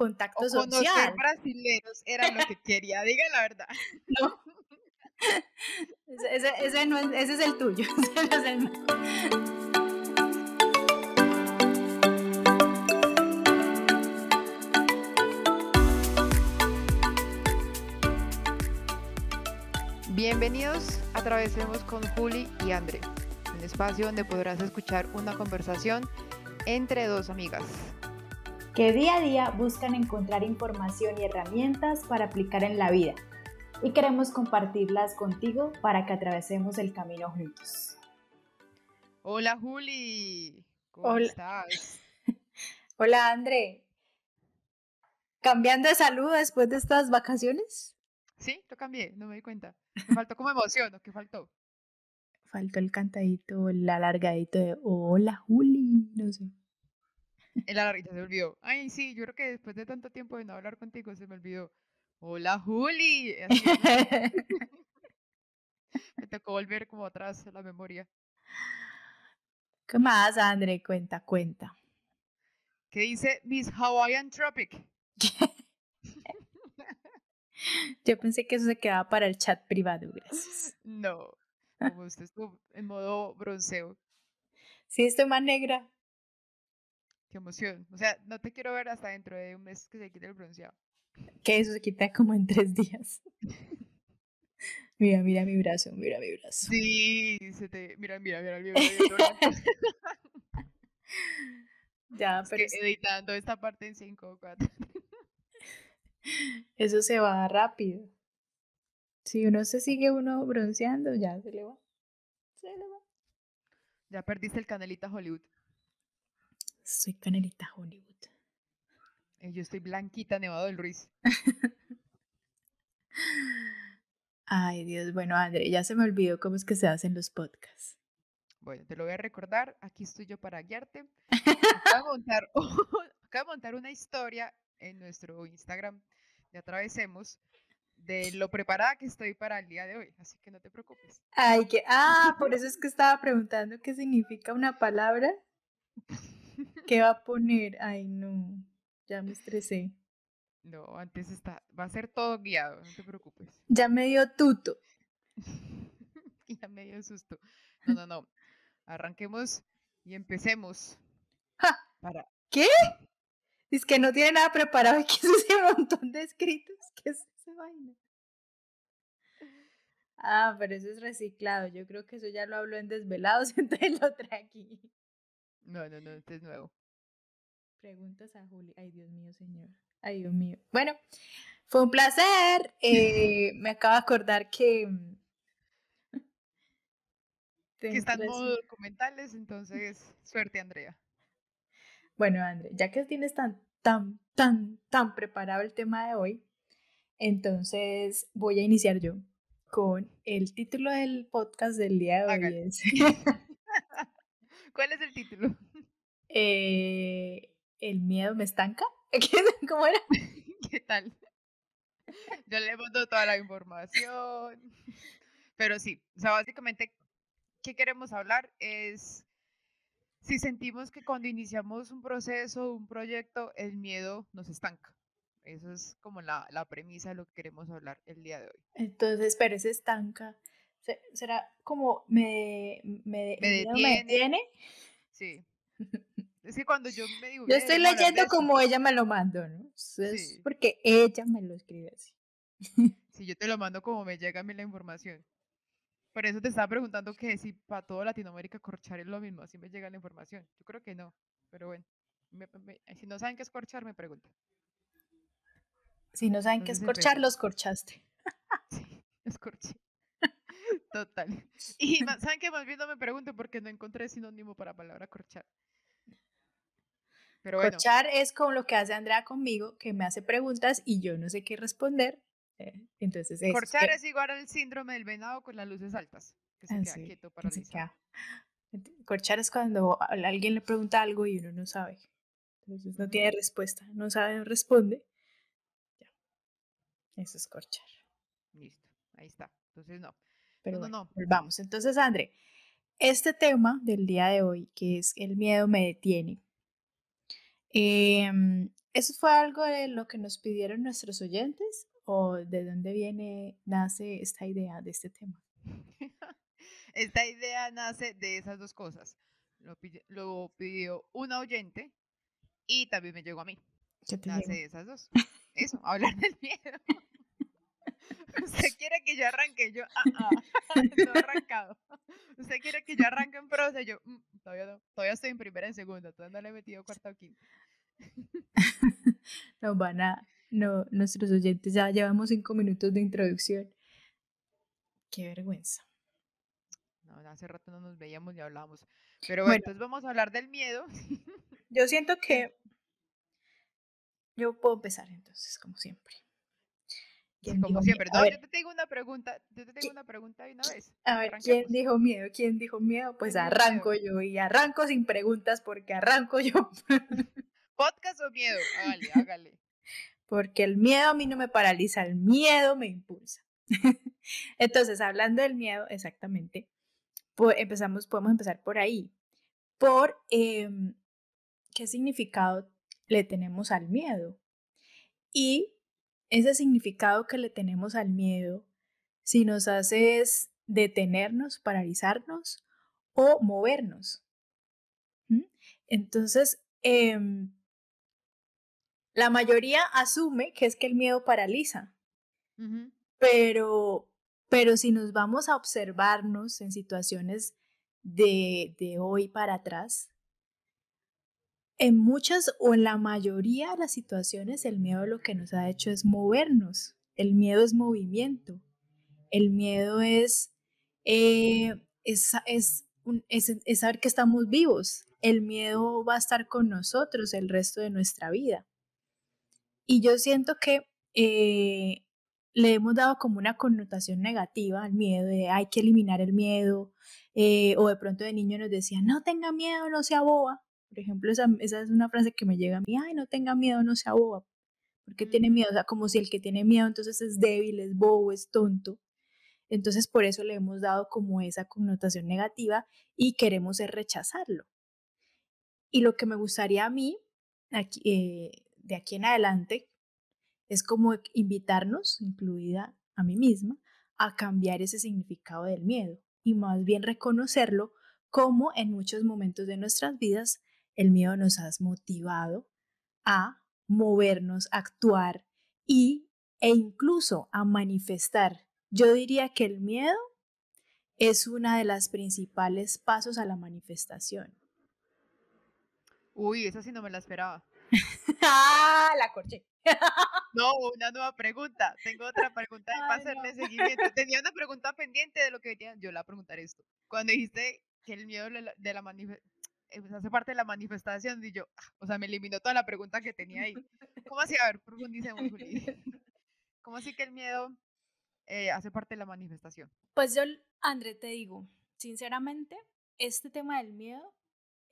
contacto o conocer social. brasileños era lo que quería, diga la verdad. No. Ese, ese- ese no es, ese es el tuyo. ese no es el mío. Bienvenidos a Atravesemos con Juli y André, un espacio donde podrás escuchar una conversación entre dos amigas. Que día a día buscan encontrar información y herramientas para aplicar en la vida. Y queremos compartirlas contigo para que atravesemos el camino juntos. Hola Juli, ¿cómo Hola. estás? Hola, André. ¿Cambiando de salud después de estas vacaciones? Sí, lo cambié, no me di cuenta. Me faltó como emoción, ¿o qué faltó? Faltó el cantadito, el alargadito de Hola, Juli. No sé. El alarguita se me olvidó. Ay, sí, yo creo que después de tanto tiempo de no hablar contigo se me olvidó. Hola Juli. Así, me tocó volver como atrás a la memoria. ¿Qué más, André? Cuenta, cuenta. ¿Qué dice Miss Hawaiian Tropic? Yo pensé que eso se quedaba para el chat privado, gracias. No, como usted estuvo en modo bronceo. Sí, estoy más negra. Qué emoción. O sea, no te quiero ver hasta dentro de un mes que se quite el bronceado. Que eso se quita como en tres días. Mira, mira mi brazo, mira mi brazo. Sí, se te... Mira, mira, mira, mira, mira. Ya, Es pero que editando esta parte en 5 o 4. eso se va rápido. Si uno se sigue uno bronceando, ya se le va. Se le va. Ya perdiste el canelita Hollywood. Soy canelita Hollywood. Eh, Yo estoy blanquita, Nevado del Ruiz. Ay, Dios. Bueno, André, ya se me olvidó cómo es que se hacen los podcasts. Bueno, te lo voy a recordar. Aquí estoy yo para guiarte. Acabo de montar, acabo de montar una historia en nuestro Instagram de Atravesemos de lo preparada que estoy para el día de hoy. Así que no te preocupes. Ay, que. Ah, por eso es que estaba preguntando qué significa una palabra. ¿Qué va a poner? Ay, no. Ya me estresé. No, antes está, va a ser todo guiado, no te preocupes. Ya me dio tuto. Ya me dio susto. No, no, no. Arranquemos y empecemos. Ja. Para, ¿Qué? Es que no tiene nada preparado y que es ese montón de escritos. ¿Qué es esa vaina? Ah, pero eso es reciclado. Yo creo que eso ya lo habló en Desvelados, entonces lo trae aquí. No, no, no, este es nuevo. Preguntas a Juli. Ay, Dios mío, señor. Ay, Dios mío. Bueno, fue un placer. Eh, me acabo de acordar que. mm, Que están modo documentales, entonces suerte, Andrea. Bueno, André, ya que tienes tan, tan, tan, tan preparado el tema de hoy, entonces voy a iniciar yo con el título del podcast del día de hoy. ¿Cuál es el título? eh, ¿El miedo me estanca? ¿Cómo era? ¿Qué tal? Yo le mando toda la información. Pero sí, o sea, básicamente, ¿qué queremos hablar? Es si sentimos que cuando iniciamos un proceso, un proyecto, el miedo nos estanca. Eso es como la, la premisa de lo que queremos hablar el día de hoy. Entonces, pero se estanca. Se- ¿Será como me, me, Me miedo me detiene. detiene? Sí. Es que cuando yo me digo, Yo "Ve, estoy leyendo esto", como ella me lo mandó, ¿no? Es Sí. porque ella me lo escribe así. Si yo te lo mando como me llega a mí la información. Por eso te estaba preguntando que si para toda Latinoamérica corchar es lo mismo, así me llega la información. Yo creo que no, pero bueno. me- me- si no saben qué es corchar, me preguntan. Si no saben qué es corchar, los corchaste. Sí, es corché. Total. Y saben que más bien no me pregunten porque no encontré sinónimo para palabra corchar. Pero bueno, Corchar es como lo que hace Andrea conmigo, que me hace preguntas y yo no sé qué responder. eh, Entonces, eso, corchar que- es igual al síndrome del venado con las luces altas, que se Ah, queda sí, quieto, que paralizado. Ent- Corchar es cuando alguien le pregunta algo y uno no sabe. Entonces no tiene respuesta, no sabe, no responde. Ya. Eso es corchar. Listo, ahí está. Entonces no. Pero No, no, bueno, no. volvamos. Entonces, André, este tema del día de hoy, que es el miedo me detiene, em, ¿eso fue algo de lo que nos pidieron nuestros oyentes o de dónde viene, nace esta idea de este tema? esta idea nace de esas dos cosas. Lo, lo pidió una oyente y también me llegó a mí. ¿Qué te nace de esas dos. Eso, hablar del miedo. Usted quiere que yo arranque, yo, ah, ah, no he arrancado. Usted quiere que yo arranque en prosa, yo, mm, todavía no, todavía estoy en primera, en segunda, todavía no le he metido cuarta o quinta. no van a, no, nuestros oyentes ya llevamos cinco minutos de introducción. Qué vergüenza. No, hace rato no nos veíamos y hablábamos. Pero bueno, entonces vamos a hablar del miedo. yo siento que yo puedo empezar entonces, como siempre. Como siempre. yo te tengo una pregunta, yo te tengo una pregunta de una vez. A ver, ¿quién dijo miedo? ¿Quién dijo miedo? Pues arranco yo y arranco sin preguntas porque arranco yo. ¿Podcast o miedo? Hágale, hágale. Porque el miedo a mí no me paraliza, el miedo me impulsa. Entonces, hablando del miedo, exactamente, pues empezamos, podemos empezar por ahí. Por em, qué significado le tenemos al miedo. Y ese significado que le tenemos al miedo, si nos hace es detenernos, paralizarnos o movernos. Entonces, em, la mayoría asume que es que el miedo paraliza, pero, pero si nos vamos a observarnos en situaciones de, de hoy para atrás, en muchas o en la mayoría de las situaciones el miedo lo que nos ha hecho es movernos. El miedo es movimiento. El miedo es, eh, es, es, es, saber que estamos vivos. El miedo va a estar con nosotros el resto de nuestra vida. Y yo siento que eh, le hemos dado como una connotación negativa al miedo, de hay que eliminar el miedo, eh, o de pronto de niño nos decían, no tenga miedo, no sea boba. Por ejemplo, esa, esa, es una frase que me llega a mí, ay, no tenga miedo, no sea boba. porque tiene miedo? O sea, como si el que tiene miedo entonces es débil, es bobo, es tonto. Entonces, por eso le hemos dado como esa connotación negativa y queremos rechazarlo. Y lo que me gustaría a mí, aquí, eh, de aquí en adelante, es como invitarnos, incluida a mí misma, a cambiar ese significado del miedo y más bien reconocerlo como en muchos momentos de nuestras vidas el miedo nos ha motivado a movernos, a actuar y, e incluso a manifestar. Yo diría que el miedo es una de las principales pasos a la manifestación. Uy, esa sí no me la esperaba. ah, la corché. no, una nueva pregunta. Tengo otra pregunta para hacerle seguimiento. Tenía una pregunta pendiente de lo que venía. Yo la preguntar esto. Cuando dijiste que el miedo de la manifestación hace parte de la manifestación, y yo, ah, o sea, me eliminó toda la pregunta que tenía ahí. ¿Cómo así? A ver, profundicemos, Juli. ¿Cómo así que el miedo eh, hace parte de la manifestación? Pues yo, André, te digo, sinceramente, este tema del miedo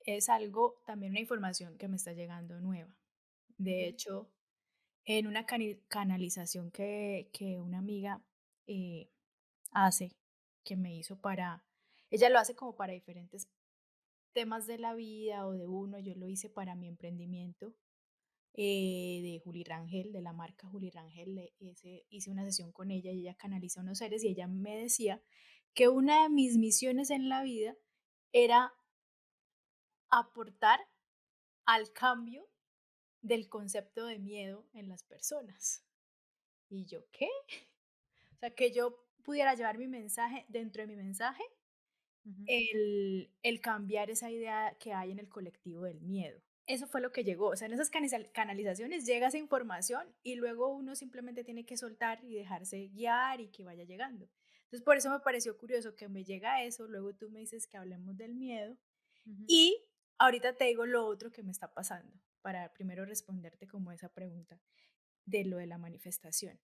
es algo, también una información que me está llegando nueva. De hecho, en una canalización que, que una amiga eh, hace, que me hizo para, ella lo hace como para diferentes temas de la vida o de uno, yo lo hice para mi emprendimiento eh, de Juli Rangel, de la marca Juli Rangel, hice, hice una sesión con ella y ella canaliza unos seres y ella me decía que una de mis misiones en la vida era aportar al cambio del concepto de miedo en las personas. Y yo, ¿qué? O sea, que yo pudiera llevar mi mensaje dentro de mi mensaje el, el cambiar esa idea que hay en el colectivo del miedo. Eso fue lo que llegó. O sea, en esas canalizaciones llega esa información y luego uno simplemente tiene que soltar y dejarse guiar y que vaya llegando. Entonces, por eso me pareció curioso que me llega eso, luego tú me dices que hablemos del miedo y ahorita te digo lo otro que me está pasando para primero responderte como esa pregunta de lo de la manifestación.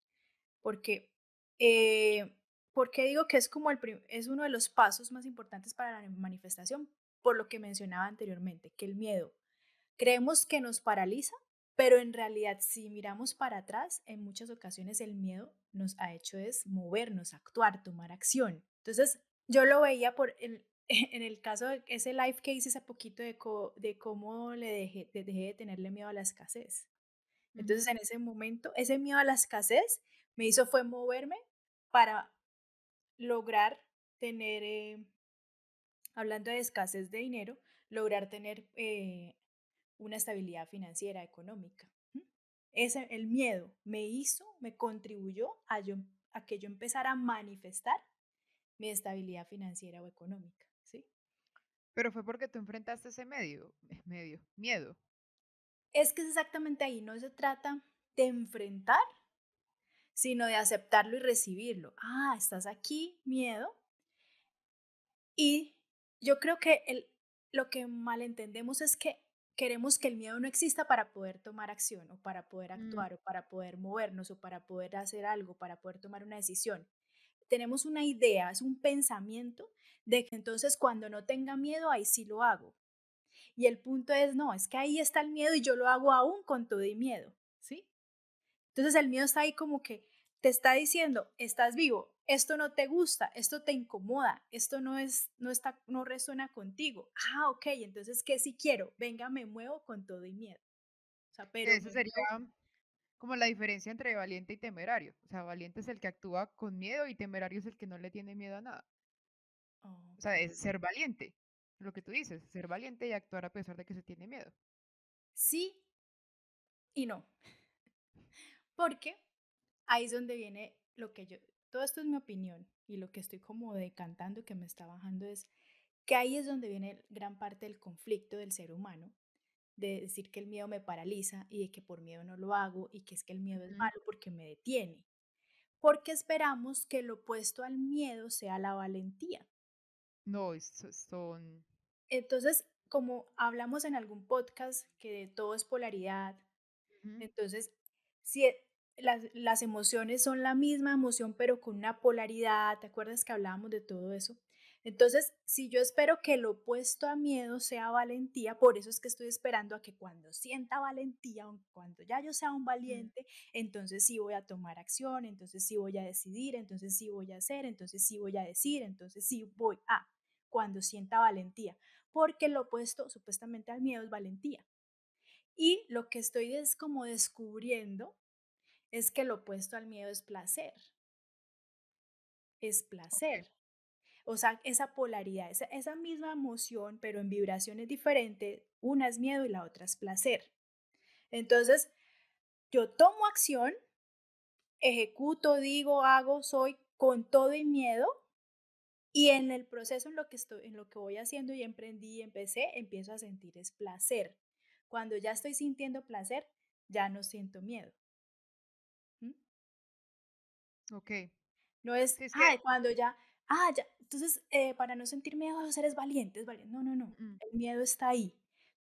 Porque eh, ¿Por qué digo que es como el es uno de los pasos más importantes para la manifestación? Por lo que mencionaba anteriormente, que el miedo creemos que nos paraliza, pero en realidad si miramos para atrás, en muchas ocasiones el miedo nos ha hecho es movernos, actuar, tomar acción. Entonces, yo lo veía por el, en el caso de ese live que hice hace poquito de, de cómo le dejé, dejé de tenerle miedo a la escasez. Entonces en ese momento, ese miedo a la escasez me hizo fue moverme para lograr tener, eh, hablando de escasez de dinero, lograr tener eh, una estabilidad financiera, económica. Ese, el miedo me hizo, me contribuyó a, yo, a que yo empezara a manifestar mi estabilidad financiera o económica, ¿sí? Pero fue porque tú enfrentaste ese medio, eh, medio, miedo. Es que es exactamente ahí, no se trata de enfrentar, sino de aceptarlo y recibirlo. Ah, estás aquí, miedo. Y yo creo que el, lo que malentendemos es que queremos que el miedo no exista para poder tomar acción o para poder mm. actuar o para poder movernos o para poder hacer algo, para poder tomar una decisión. Tenemos una idea, es un pensamiento de que entonces cuando no tenga miedo, ahí sí lo hago. Y el punto es, no, es que ahí está el miedo y yo lo hago aún con todo y miedo. Entonces el miedo está ahí como que te está diciendo, estás vivo, esto no te gusta, esto te incomoda, esto no es, no está, no resuena contigo. Ah, ok, entonces, ¿qué si quiero? Venga, me muevo con todo y miedo. O sea, pero Eso sería como la diferencia entre valiente y temerario. O sea, valiente es el que actúa con miedo y temerario es el que no le tiene miedo a nada. O sea, es ser valiente. Lo que tú dices, ser valiente y actuar a pesar de que se tiene miedo. Sí y no. Porque ahí es donde viene lo que yo, todo esto es mi opinión y lo que estoy como decantando que me está bajando es que ahí es donde viene gran parte del conflicto del ser humano, de decir que el miedo me paraliza y de que por miedo no lo hago y que es que el miedo es malo porque me detiene. Porque esperamos que lo opuesto al miedo sea la valentía. No, son... Entonces, como hablamos en algún podcast que todo es polaridad, entonces, si e, las, emociones son la misma emoción, pero con una polaridad. ¿Te acuerdas que hablábamos de todo eso? Entonces, si yo espero que lo opuesto a miedo sea valentía, por eso es que estoy esperando a que cuando sienta valentía, cuando ya yo sea un mm. valiente, entonces sí voy a tomar acción, entonces sí voy a decidir, entonces sí voy a hacer, entonces sí voy a decir, entonces sí voy a, cuando sienta valentía, porque lo opuesto supuestamente al miedo es valentía. Y lo que estoy es como descubriendo es que lo opuesto al miedo es placer. Es placer. O sea, esa polaridad, esa, esa misma emoción, pero en vibraciones diferentes, una es miedo y la otra es placer. Entonces, yo tomo acción, ejecuto, digo, hago, soy con todo y miedo, y en el proceso en lo que estoy, en lo que voy haciendo y emprendí y empecé, empiezo a sentir es placer. Cuando ya estoy sintiendo placer, ya no siento miedo. Ok. No es, es que... cuando ya, ah, ya, entonces eh, para no sentir miedo, eres valiente, es valiente. No, no, no, el miedo está ahí.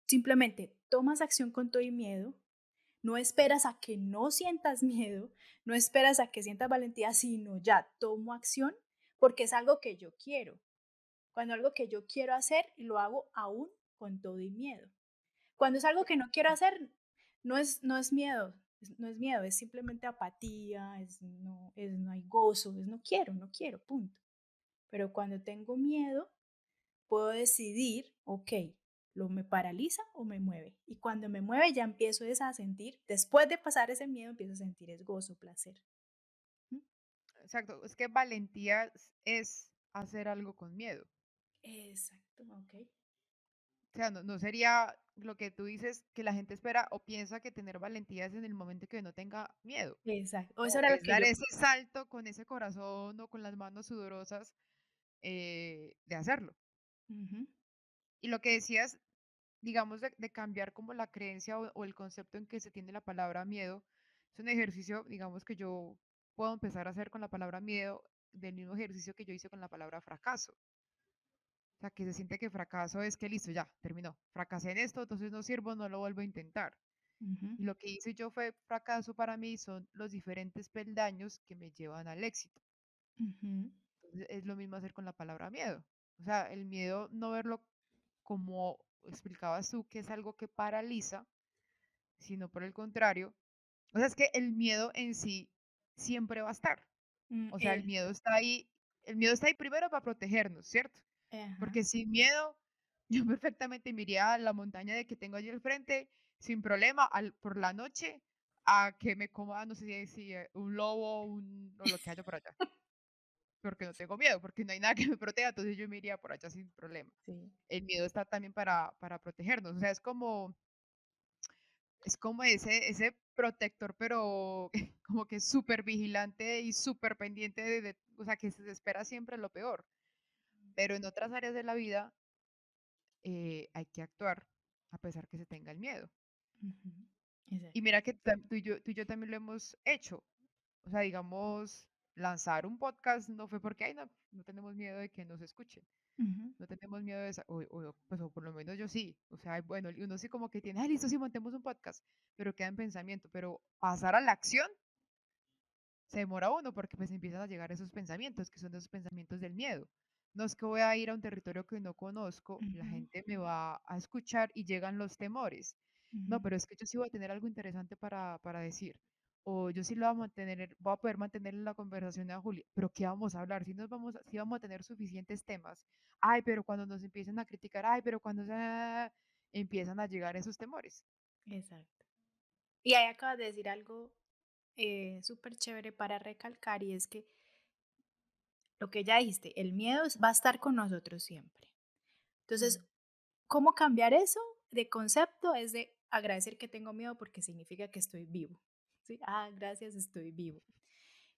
Simplemente tomas acción con todo y miedo, no esperas a que no sientas miedo, no esperas a que sientas valentía, sino ya tomo acción porque es algo que yo quiero. Cuando algo que yo quiero hacer, lo hago aún con todo y miedo. Cuando es algo que no quiero hacer, no es, no es miedo, no es miedo, es simplemente apatía, es no, es no hay gozo, es no quiero, no quiero, punto. Pero cuando tengo miedo, puedo decidir, ok, lo me paraliza o me mueve. Y cuando me mueve ya empiezo a sentir, después de pasar ese miedo, empiezo a sentir es gozo, placer. ¿Mm? Exacto, es que valentía es hacer algo con miedo. Exacto, ok. O sea, no, sería lo que tú dices que la gente espera o piensa que tener valentía es en el momento que no tenga miedo. Exacto. O, eso era dar ese salto con ese corazón o con las manos sudorosas eh, de hacerlo. Y lo que decías, digamos, de, cambiar como la creencia o, o, el concepto en que se tiene la palabra miedo, es un ejercicio, digamos, que yo puedo empezar a hacer con la palabra miedo del mismo ejercicio que yo hice con la palabra fracaso. Sea, que se siente que fracaso es que listo, ya, terminó. Fracasé en esto, entonces no sirvo, no lo vuelvo a intentar. Y lo que hice yo fue fracaso para mí son los diferentes peldaños que me llevan al éxito. Entonces es lo mismo hacer con la palabra miedo. O sea, el miedo no verlo como explicabas tú, que es algo que paraliza, sino por el contrario. O sea, es que el miedo en sí siempre va a estar. Mm, o sea, el miedo está ahí, el miedo está ahí primero para protegernos, ¿cierto? Porque sin miedo, yo perfectamente me iría a la montaña de que tengo allí al frente, sin problema, al, por la noche, a que me coma, no sé si eh, un lobo un, o lo que haya por allá. Porque no tengo miedo, porque no hay nada que me proteja, entonces yo me iría por allá sin problema. El miedo está también para, para protegernos, o sea, es como, es como ese, ese protector, pero como que súper vigilante y súper pendiente de, o sea, que se espera siempre lo peor. Pero en otras áreas de la vida eh, hay que actuar a pesar que se tenga el miedo. Y mira que tú y, yo, tú y yo también lo hemos hecho. O sea, digamos, lanzar un podcast no fue porque, ay, no, no tenemos miedo de que nos escuchen. No tenemos miedo de eso, o, pues, o por lo menos yo sí. O sea, bueno, uno sí como que tiene, ay, listo, sí, montemos un podcast, pero queda en pensamiento. Pero pasar a la acción se demora uno porque pues empiezan a llegar esos pensamientos, que son esos pensamientos del miedo. No es que voy a ir a un territorio que no conozco, la gente me va a escuchar y llegan los temores. No, pero es que yo sí voy a tener algo interesante para, para decir o yo sí lo voy a mantener, voy a poder mantener la conversación a Julia, pero ¿qué vamos a hablar? Si nos vamos, si vamos a tener suficientes temas. Ay, pero cuando nos empiecen a criticar, ay, pero cuando se empiezan a llegar esos temores. Exacto. Y ahí acabas de decir algo eh, súper chévere para recalcar y es que lo que ya dijiste, el miedo va a estar con nosotros siempre. Entonces, ¿cómo cambiar eso de concepto? Es de agradecer que tengo miedo porque significa que estoy vivo. ¿sí? Ah, gracias, estoy vivo.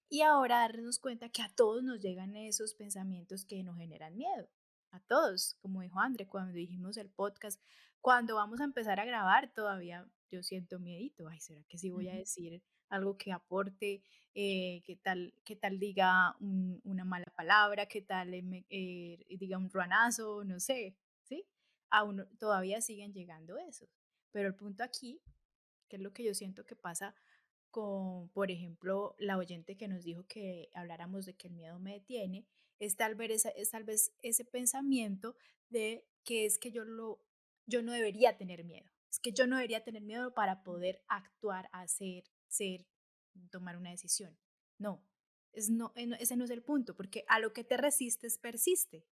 Y ahora darnos cuenta que a todos nos llegan esos pensamientos que nos generan miedo. A todos, como dijo André cuando dijimos el podcast, cuando vamos a empezar a grabar todavía yo siento miedito. Ay, ¿será que sí voy a decir algo que aporte? Eh, ¿Qué tal, qué tal diga una mala palabra? ¿Qué tal eh, diga un ruanazo? No sé, ¿sí? Aún todavía siguen llegando esos. Pero el punto aquí, que es lo que yo siento que pasa con, por ejemplo, la oyente que nos dijo que habláramos de que el miedo me detiene, es tal vez, es tal vez ese pensamiento de que es que yo, lo, yo no debería tener miedo, es que yo no debería tener miedo para poder actuar, hacer, ser, tomar una decisión. No, es no, eh, ese no es el punto, porque a lo que te resistes persiste.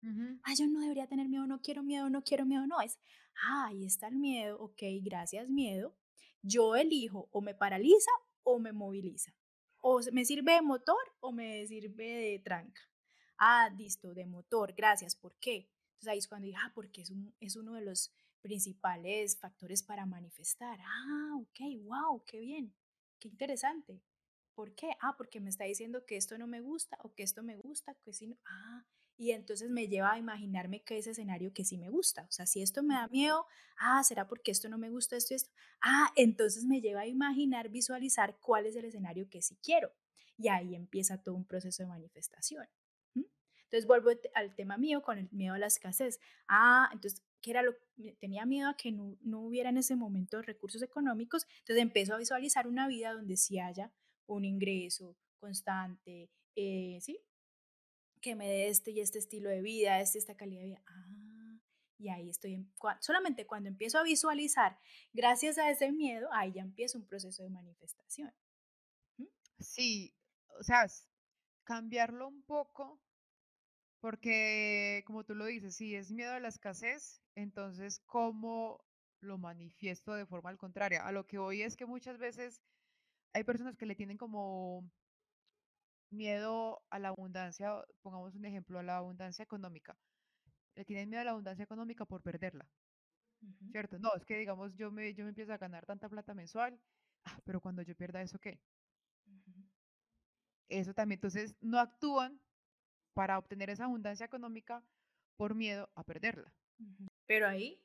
Ah, yo no debería tener miedo, no quiero miedo, no quiero miedo, no, es, ah, ahí está el miedo, ok, gracias miedo, yo elijo o me paraliza o me moviliza. O me sirve de motor o me sirve de tranca. Ah, listo, de motor, gracias. ¿Por qué? Entonces ahí es cuando digo, ah, porque es, un, es uno de los principales factores para manifestar. Ah, ok, wow, qué bien, qué interesante. ¿Por qué? Ah, porque me está diciendo que esto no me gusta o que esto me gusta, que si no. Ah, y entonces me lleva a imaginarme que ese escenario que sí me gusta. O sea, si esto me da miedo, ah, ¿será porque esto no me gusta, esto y esto? Ah, entonces me lleva a imaginar, visualizar cuál es el escenario que sí quiero. Y ahí empieza todo un proceso de manifestación. Entonces vuelvo al tema mío con el miedo a la escasez. Ah, entonces, ¿qué era lo tenía miedo a que no, no hubiera en ese momento recursos económicos? Entonces empiezo a visualizar una vida donde sí haya un ingreso constante, eh, ¿sí? que me dé este y este estilo de vida, este, esta calidad de vida. Ah, y ahí estoy, solamente cuando empiezo a visualizar, gracias a ese miedo, ahí ya empieza un proceso de manifestación. Sí, o sea, cambiarlo un poco, porque como tú lo dices, si es miedo a la escasez, entonces, ¿cómo lo manifiesto de forma al contraria? A lo que hoy es que muchas veces hay personas que le tienen como miedo a la abundancia, pongamos un ejemplo, a la abundancia económica. Le tienen miedo a la abundancia económica por perderla. ¿Cierto? No, es que digamos, yo me, yo me empiezo a ganar tanta plata mensual, ah, pero cuando yo pierda eso, ¿qué? Eso también, entonces no actúan para obtener esa abundancia económica por miedo a perderla. Pero ahí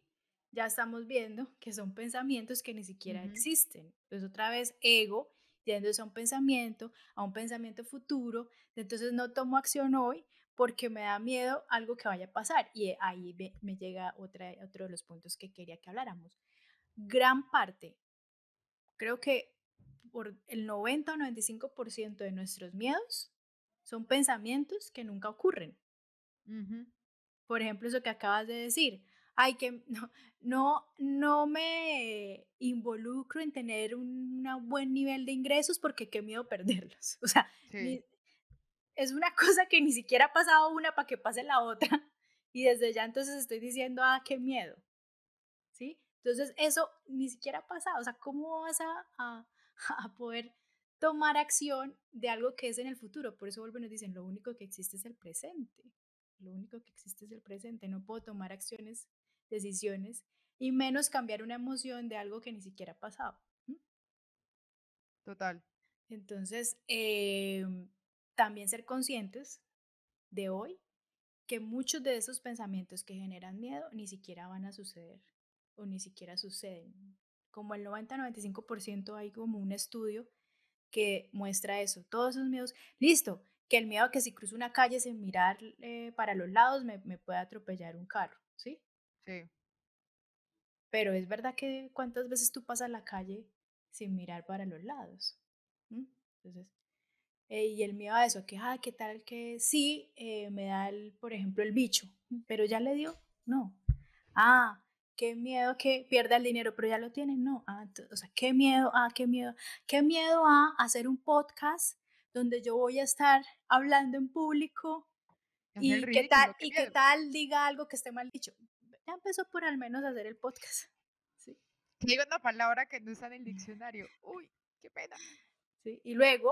ya estamos viendo que son pensamientos que ni siquiera existen. Entonces otra vez ego yéndose a un pensamiento, a un pensamiento futuro, entonces no tomo acción hoy porque me da miedo algo que vaya a pasar. Y ahí me, llega otra, otro de los puntos que quería que habláramos. Gran parte, creo que por el 90 o 95% de nuestros miedos son pensamientos que nunca ocurren. Por ejemplo, eso que acabas de decir, ay, que no, no, no me involucro en tener un buen nivel de ingresos porque qué miedo perderlos. O sea, es una cosa que ni siquiera ha pasado una para que pase la otra. Y desde ya entonces estoy diciendo, ah, qué miedo. ¿Sí? Entonces eso ni siquiera ha pasado. O sea, ¿cómo vas a, a poder tomar acción de algo que es en el futuro. Por eso vuelven nos dicen, lo único que existe es el presente. Lo único que existe es el presente. No puedo tomar acciones, decisiones y menos cambiar una emoción de algo que ni siquiera ha pasado. Total. Entonces, em, también ser conscientes de hoy que muchos de esos pensamientos que generan miedo ni siquiera van a suceder o ni siquiera suceden. Como el 90-95% hay como un estudio que muestra eso. Todos esos miedos, listo, que el miedo a que si cruzo una calle sin mirar eh, para los lados me, me pueda atropellar un carro, ¿sí? Sí. Pero es verdad que cuántas veces tú pasas la calle sin mirar para los lados. Entonces, eh, y el miedo a eso, que, ah, ¿qué tal que sí eh, me da, el, por ejemplo, el bicho, pero ya le dio? No. Ah, qué miedo que pierda el dinero, pero ya lo tiene, no. Ah, o sea, qué miedo, ah, qué miedo, qué miedo a hacer un podcast donde yo voy a estar hablando en público y qué tal, y qué tal diga algo que esté mal dicho. Ya empezó por al menos hacer el podcast. Sí. Digo una palabra que no está en el diccionario. Uy, qué pena. Sí. Y luego,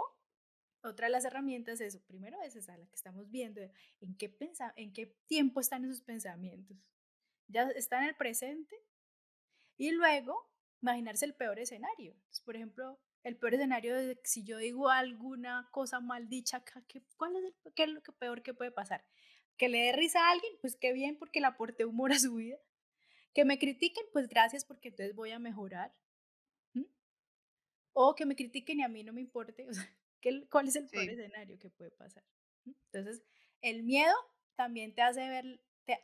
otra de las herramientas es, primero es esa, la que estamos viendo, en qué, pensa, en qué tiempo están esos pensamientos. Ya está en el presente. Y luego, imaginarse el peor escenario. por ejemplo, el peor escenario es si yo digo alguna cosa mal dicha, ¿qué, ¿cuál es, ¿qué es lo que peor que puede pasar? Que le dé risa a alguien, pues qué bien porque le aporté humor a su vida. Que me critiquen, pues gracias porque entonces voy a mejorar. O que me critiquen y a mí no me importe. O sea, ¿cuál es el peor escenario que puede pasar? Entonces, el miedo también te hace ver, te,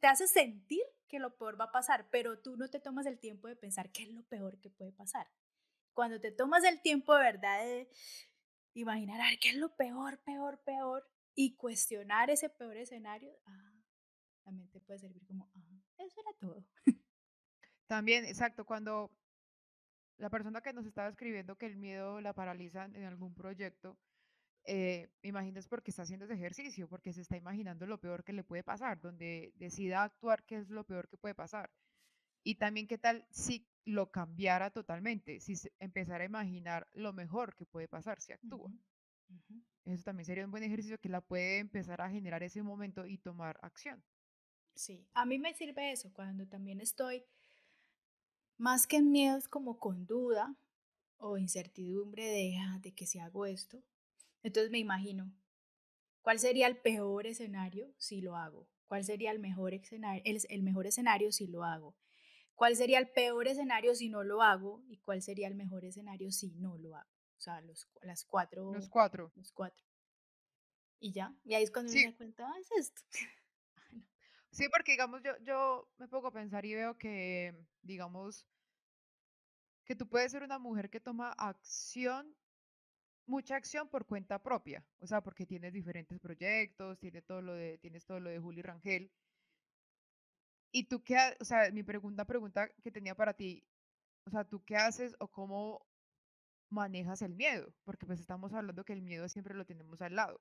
te hace sentir que lo peor va a pasar, pero tú no te tomas el tiempo de pensar qué es lo peor que puede pasar. Cuando te tomas el tiempo de verdad de imaginar, qué es lo peor, peor, peor, y cuestionar ese peor escenario, ah, también te puede servir como, ah, eso era todo. También, exacto, cuando la persona que nos estaba escribiendo que el miedo la paraliza en algún proyecto, eh, me imagino es porque está haciendo ese ejercicio, porque se está imaginando lo peor que le puede pasar, donde decida actuar qué es lo peor que puede pasar. Y también qué tal si lo cambiara totalmente, si empezara a imaginar lo mejor que puede pasar si actúa. Eso también sería un buen ejercicio que la puede empezar a generar ese momento y tomar acción. Sí, a mí me sirve eso cuando también estoy más que en miedos como con duda o incertidumbre de, ah, de que si hago esto. Entonces me imagino, ¿cuál sería el peor escenario si lo hago? ¿Cuál sería el mejor escenario, el mejor escenario si lo hago? ¿Cuál sería el peor escenario si no lo hago? ¿Y cuál sería el mejor escenario si no lo hago? O sea, los, las cuatro. Los cuatro. Los cuatro. Y ya, y ahí es cuando me da cuenta, ah, es esto. Sí, porque digamos, yo, yo me pongo a pensar y veo que, digamos, que tú puedes ser una mujer que toma acción, mucha acción por cuenta propia, o sea, porque tienes diferentes proyectos, tienes todo lo de, tienes todo lo de Juli Rangel. Y tú qué, o sea, mi pregunta, pregunta que tenía para ti, o sea, ¿tú qué haces o cómo manejas el miedo? Porque pues estamos hablando que el miedo siempre lo tenemos al lado.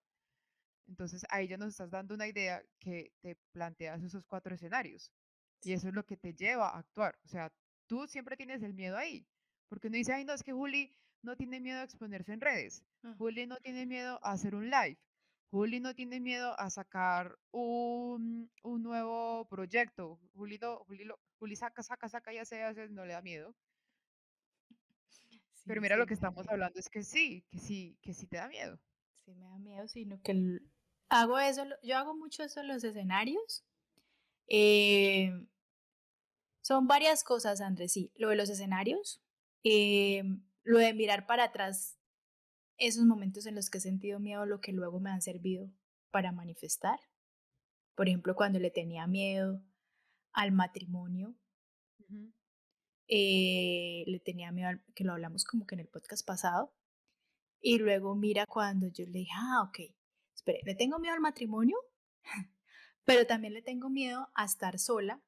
Entonces ahí ya nos estás dando una idea que te planteas esos cuatro escenarios. Y eso es lo que te lleva a actuar. O sea, tú siempre tienes el miedo ahí. Porque uno dice, ay, no, es que Juli no tiene miedo a exponerse en redes. Juli no tiene miedo a hacer un live. Juli no tiene miedo a sacar un, un nuevo proyecto. Juli, Juli, saca, saca, saca y hace, hace, no le da miedo. Pero mira, lo que estamos hablando es que sí, que sí, que sí te da miedo. Sí me da miedo, sino que hago eso, yo hago mucho eso en los escenarios. Eh, son varias cosas, Andrés, sí. Lo de los escenarios, eh, lo de mirar para atrás, esos momentos en los que he sentido miedo, lo que luego me han servido para manifestar. Por ejemplo, cuando le tenía miedo al matrimonio, eh, le tenía miedo, que lo hablamos como que en el podcast pasado, y luego mira cuando yo le dije, ah, ok, espere, le tengo miedo al matrimonio, pero también le tengo miedo a estar sola.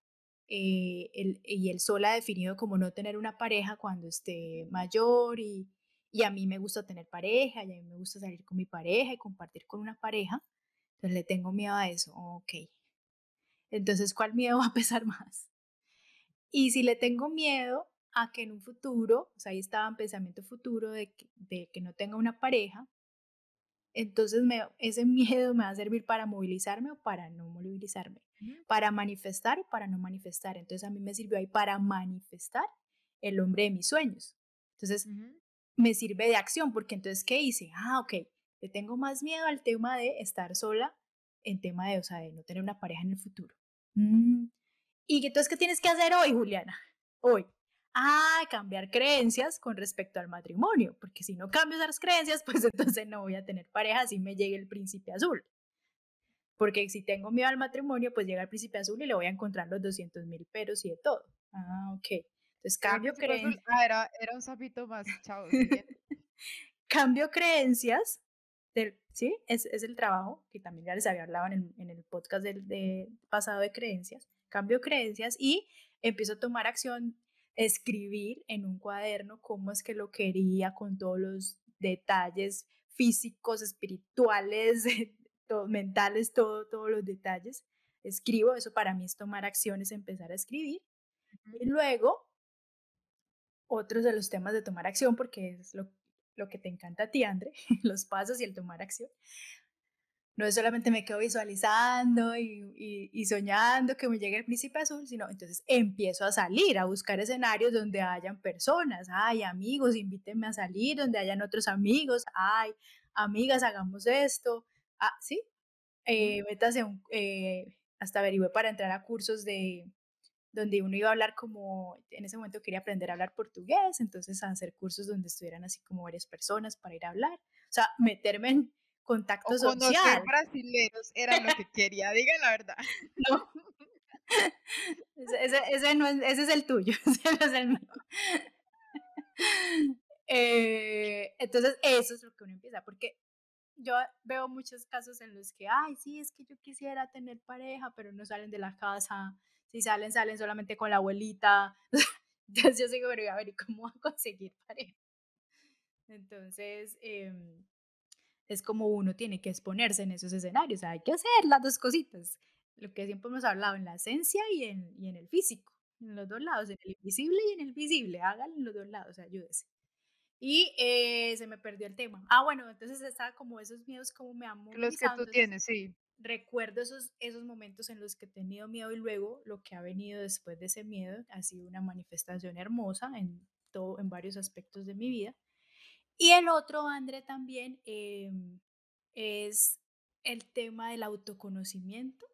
Eh, el, y el sola definido como no tener una pareja cuando esté mayor y, y a mí me gusta tener pareja y a mí me gusta salir con mi pareja y compartir con una pareja. Entonces le tengo miedo a eso. Ok. Entonces, ¿cuál miedo va a pesar más? Y si le tengo miedo a que en un futuro, o sea, ahí estaba en pensamiento futuro de que, de que no tenga una pareja, entonces me, ese miedo me va a servir para movilizarme o para no movilizarme, para manifestar o para no manifestar. Entonces a mí me sirvió ahí para manifestar el hombre de mis sueños. Entonces me sirve de acción porque entonces, ¿qué hice? Ah, ok, le tengo más miedo al tema de estar sola en tema de, o sea, de no tener una pareja en el futuro. Mm. ¿Y entonces qué tienes que hacer hoy, Juliana? Hoy. Ah, cambiar creencias con respecto al matrimonio, porque si no cambio esas creencias, pues entonces no voy a tener pareja si me llegue el príncipe azul. Porque si tengo miedo al matrimonio, pues llega el príncipe azul y le voy a encontrar los 200 mil peros y de todo. Ah, ok. Entonces cambio creencias. Ah, era, era un sapito más, chao. cambio creencias ¿sí? Es, es, el trabajo, que también ya les había hablado en el, en el podcast del de pasado de creencias, cambio creencias y empiezo a tomar acción, escribir en un cuaderno cómo es que lo quería con todos los detalles físicos, espirituales, todo, mentales, todo, todos los detalles. Escribo, eso para mí es tomar acciones, empezar a escribir. Y luego, otros de los temas de tomar acción, porque es lo, lo que te encanta a ti, André, los pasos y el tomar acción. No es solamente me quedo visualizando y, y, soñando que me llegue el príncipe azul, sino entonces empiezo a salir, a buscar escenarios donde hayan personas, ay, amigos, invítenme a salir, donde hayan otros amigos, ay, amigas, hagamos esto, ah, sí, eh, métase un, eh, hasta averigüe para entrar a cursos de, donde uno iba a hablar como, en ese momento quería aprender a hablar portugués, entonces a hacer cursos donde estuvieran así como varias personas para ir a hablar, o sea, meterme en contacto o social. brasileños era lo que quería, diga la verdad. No. Ese, ese, no es, ese es el tuyo, ese no es el mío. Eh, entonces, eso es lo que uno empieza, porque yo veo muchos casos en los que, ay, sí, es que yo quisiera tener pareja, pero no salen de la casa. Si salen, salen solamente con la abuelita. Entonces yo sigo, pero a ver, ¿y cómo a conseguir pareja? Entonces, em, es como uno tiene que exponerse en esos escenarios. hay que hacer las dos cositas. Lo que siempre hemos hablado en la esencia y en, y en el físico. En los dos lados, en el invisible y en el visible. Háganlo en los dos lados, ayúdese. Y eh, se me perdió el tema. Ah, bueno, entonces estaba como esos miedos, como me amo. Los que tú tienes, sí. Recuerdo esos, esos momentos en los que he tenido miedo y luego lo que ha venido después de ese miedo ha sido una manifestación hermosa en, todo, en varios aspectos de mi vida. Y el otro, André, también em, es el tema del autoconocimiento.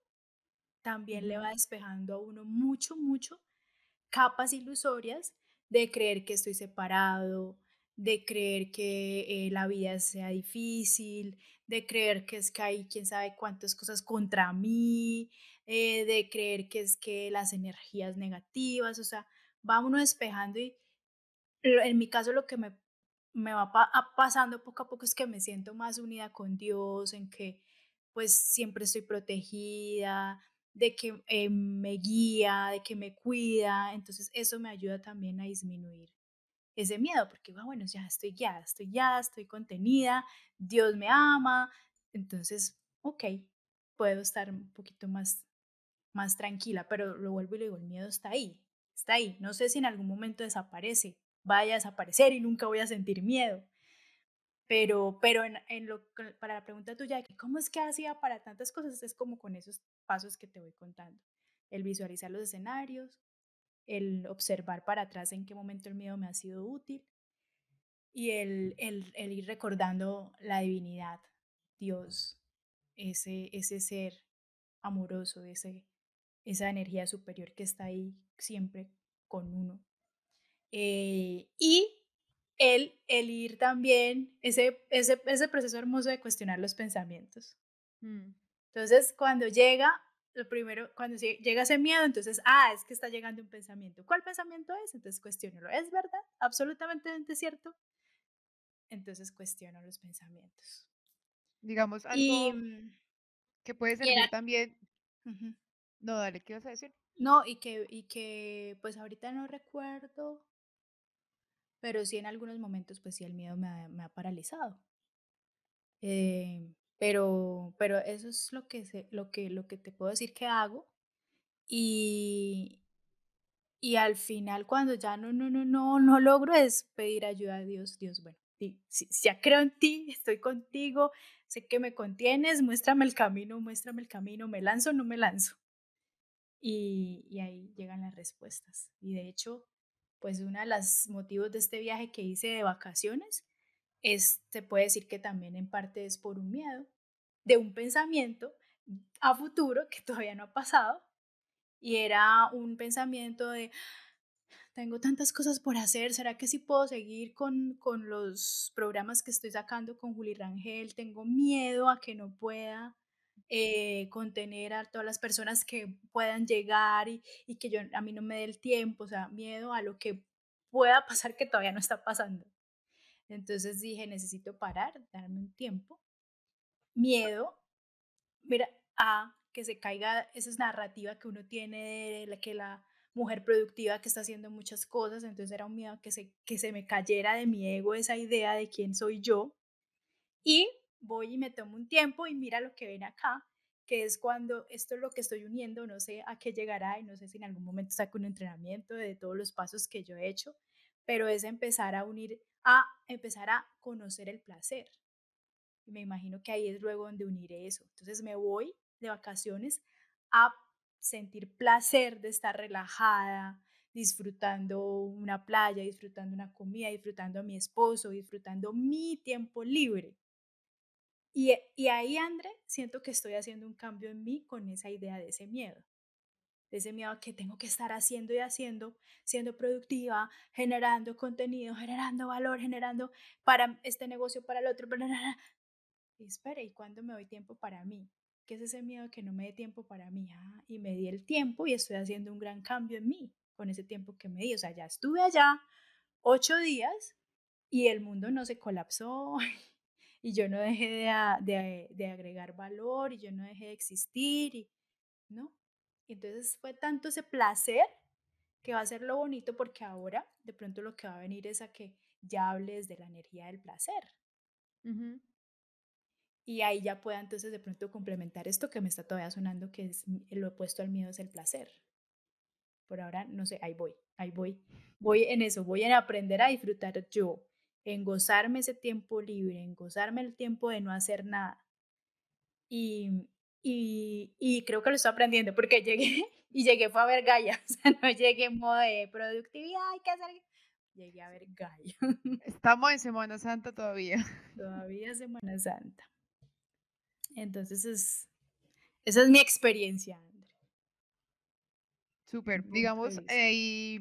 También le va despejando a uno mucho, mucho capas ilusorias de creer que estoy separado, de creer que eh, la vida sea difícil, de creer que es que hay quién sabe cuántas cosas contra mí, eh, de creer que es que las energías negativas, o sea, va uno despejando y en mi caso lo que me, me va pasando poco a poco es que me siento más unida con Dios, en que pues siempre estoy protegida, de que eh, me guía, de que me cuida, entonces eso me ayuda también a disminuir ese miedo, porque ah, bueno, ya estoy guiada, estoy ya, estoy contenida, Dios me ama, entonces, ok, puedo estar un poquito más, más tranquila, pero lo vuelvo y le digo, el miedo está ahí, está ahí, no sé si en algún momento desaparece, vaya a desaparecer y nunca voy a sentir miedo. Pero, pero en, lo, para la pregunta tuya de cómo es que hacía para tantas cosas, es como con esos pasos que te voy contando. El visualizar los escenarios, el observar para atrás en qué momento el miedo me ha sido útil y el, el, el ir recordando la divinidad, Dios, ese, ese ser amoroso, ese, esa energía superior que está ahí siempre con uno. Eh, y el, el ir también, ese, ese, ese proceso hermoso de cuestionar los pensamientos. Mm. Entonces, cuando llega lo primero, cuando llega ese miedo, entonces, ah, es que está llegando un pensamiento. ¿Cuál pensamiento es? Entonces cuestiono, ¿es verdad? ¿Absolutamente cierto? Entonces cuestiono los pensamientos. Digamos, algo mm, que puede ser también. No, dale, ¿qué vas a decir? No, y que, y que pues ahorita no recuerdo, pero sí en algunos momentos, pues sí, el miedo me ha, me ha paralizado. Eh, pero, pero eso es lo que, lo, que, lo que te puedo decir que hago. Y, Y al final, cuando ya no, no, no, no, no logro, es pedir ayuda a Dios. Dios, bueno, si, ya creo en ti, estoy contigo, sé que me contienes, muéstrame el camino, muéstrame el camino, me lanzo o no me lanzo. Y, y, ahí llegan las respuestas. Y de hecho, pues uno de los motivos de este viaje que hice de vacaciones es, se puede decir que también en parte es por un miedo, de un pensamiento a futuro que todavía no ha pasado. Y era un pensamiento de, tengo tantas cosas por hacer, ¿será que sí puedo seguir con, con los programas que estoy sacando con Juli Rangel? Tengo miedo a que no pueda eh, contener a todas las personas que puedan llegar y, que yo, a mí no me dé el tiempo, o sea, miedo a lo que pueda pasar que todavía no está pasando. Entonces dije, necesito parar, darme un tiempo. Miedo, mira, a que se caiga esa narrativa que uno tiene de la que la mujer productiva que está haciendo muchas cosas, entonces era un miedo que que se me cayera de mi ego esa idea de quién soy yo. Y voy y me tomo un tiempo y mira lo que ven acá, que es cuando esto es lo que estoy uniendo, no sé a qué llegará y no sé si en algún momento saco un entrenamiento de todos los pasos que yo he hecho, pero es empezar a unir, a empezar a conocer el placer. Me imagino que ahí es luego donde uniré eso. Entonces me voy de vacaciones a sentir placer de estar relajada, disfrutando una playa, disfrutando una comida, disfrutando a mi esposo, disfrutando mi tiempo libre. Y, y ahí, André, siento que estoy haciendo un cambio en mí con esa idea de ese miedo. De ese miedo que tengo que estar haciendo y haciendo, siendo productiva, generando contenido, generando valor, generando para este negocio, para el otro. Y espera, ¿y cuándo me doy tiempo para mí? ¿Qué es ese miedo que no me dé tiempo para mí? Ah, y me di el tiempo y estoy haciendo un gran cambio en mí con ese tiempo que me di. O sea, ya estuve allá ocho días y el mundo no se colapsó y yo no dejé de, de, agregar valor y yo no dejé de existir, y, ¿no? entonces fue tanto ese placer que va a ser lo bonito porque ahora de pronto lo que va a venir es a que ya hables de la energía del placer y ahí ya pueda entonces de pronto complementar esto que me está todavía sonando, que es lo opuesto al miedo es el placer. Por ahora, no sé, ahí voy, ahí voy. Voy en eso, voy en aprender a disfrutar yo, en gozarme ese tiempo libre, en gozarme el tiempo de no hacer nada. Y, y, y creo que lo estoy aprendiendo porque llegué y llegué fue a ver Gaia, o sea, no llegué en modo de productividad, hay que hacer... Llegué a ver Gaia. Estamos en Semana Santa todavía. Todavía Semana Santa. Entonces, es, esa es mi experiencia, André. Súper. Digamos, eh,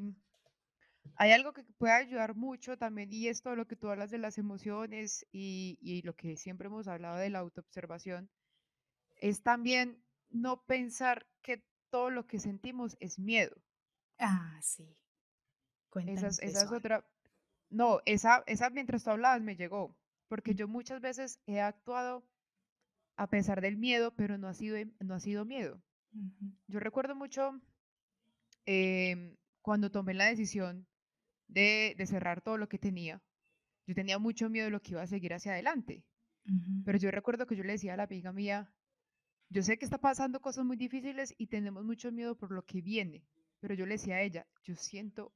hay algo que puede ayudar mucho también, y esto lo que tú hablas de las emociones y, y lo que siempre hemos hablado de la autoobservación, es también no pensar que todo lo que sentimos es miedo. Ah, sí. Cuéntanos esa, es otra. No, esa, esa mientras tú hablabas me llegó, porque yo muchas veces he actuado a pesar del miedo, pero no ha sido, no ha sido miedo. Yo recuerdo mucho em, cuando tomé la decisión de, cerrar todo lo que tenía. Yo tenía mucho miedo de lo que iba a seguir hacia adelante. Pero yo recuerdo que yo le decía a la amiga mía, yo sé que está pasando cosas muy difíciles y tenemos mucho miedo por lo que viene, pero yo le decía a ella, yo siento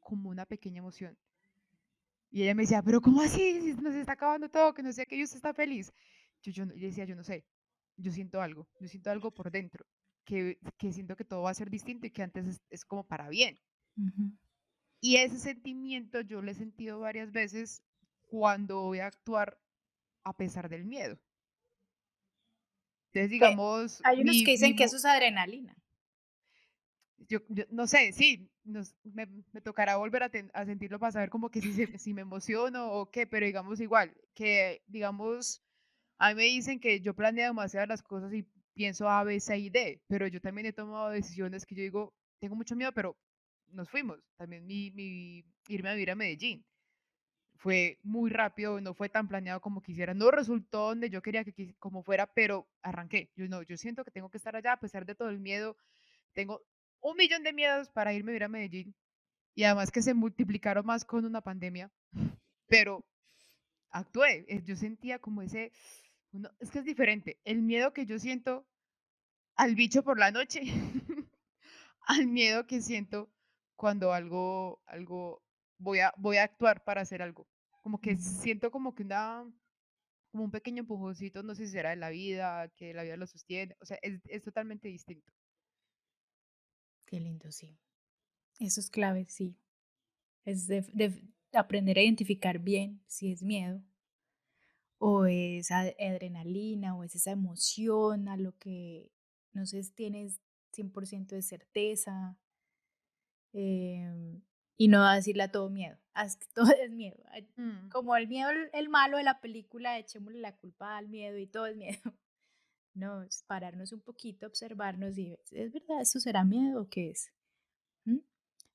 como una pequeña emoción. Y ella me decía, pero ¿cómo así? Si nos está acabando todo, que no sé que usted está feliz yo, decía, yo no sé, yo siento algo, yo siento algo por dentro, que, que siento que todo va a ser distinto y que antes es, como para bien. Y ese sentimiento yo lo he sentido varias veces cuando voy a actuar a pesar del miedo. Entonces, digamos... Hay unos que dicen que eso es adrenalina. Yo, no sé, sí, me, me, tocará volver a, a, sentirlo para saber como que si, si me emociono o qué, pero digamos igual, que digamos a mí me dicen que yo planeo demasiadas las cosas y pienso A, B, C y D, pero yo también he tomado decisiones que yo digo, tengo mucho miedo, pero nos fuimos. También mi, mi irme a vivir a Medellín. Fue muy rápido, no fue tan planeado como quisiera. No resultó donde yo quería que como fuera, pero arranqué. Yo no, yo siento que tengo que estar allá a pesar de todo el miedo. Tengo un millón de miedos para irme a vivir a Medellín y además que se multiplicaron más con una pandemia, pero actué. Eh, yo sentía como ese, es que es diferente. El miedo que yo siento al bicho por la noche, al miedo que siento cuando algo, algo, voy a, voy a actuar para hacer algo. Como que siento como que una, como un pequeño empujoncito, no sé si será de la vida, que la vida lo sostiene, o sea, es, es totalmente distinto. Qué lindo, sí. Eso es clave, sí. Es de, aprender a identificar bien si es miedo o es adrenalina o es esa emoción a lo que no sé, tienes 100% de certeza em, y no decirle a todo miedo, todo es miedo. Mm. Como el miedo, el malo de la película, echémosle la culpa al miedo y todo es miedo. No, es pararnos un poquito, observarnos y ¿es verdad? ¿Eso será miedo o qué es? ¿Mm?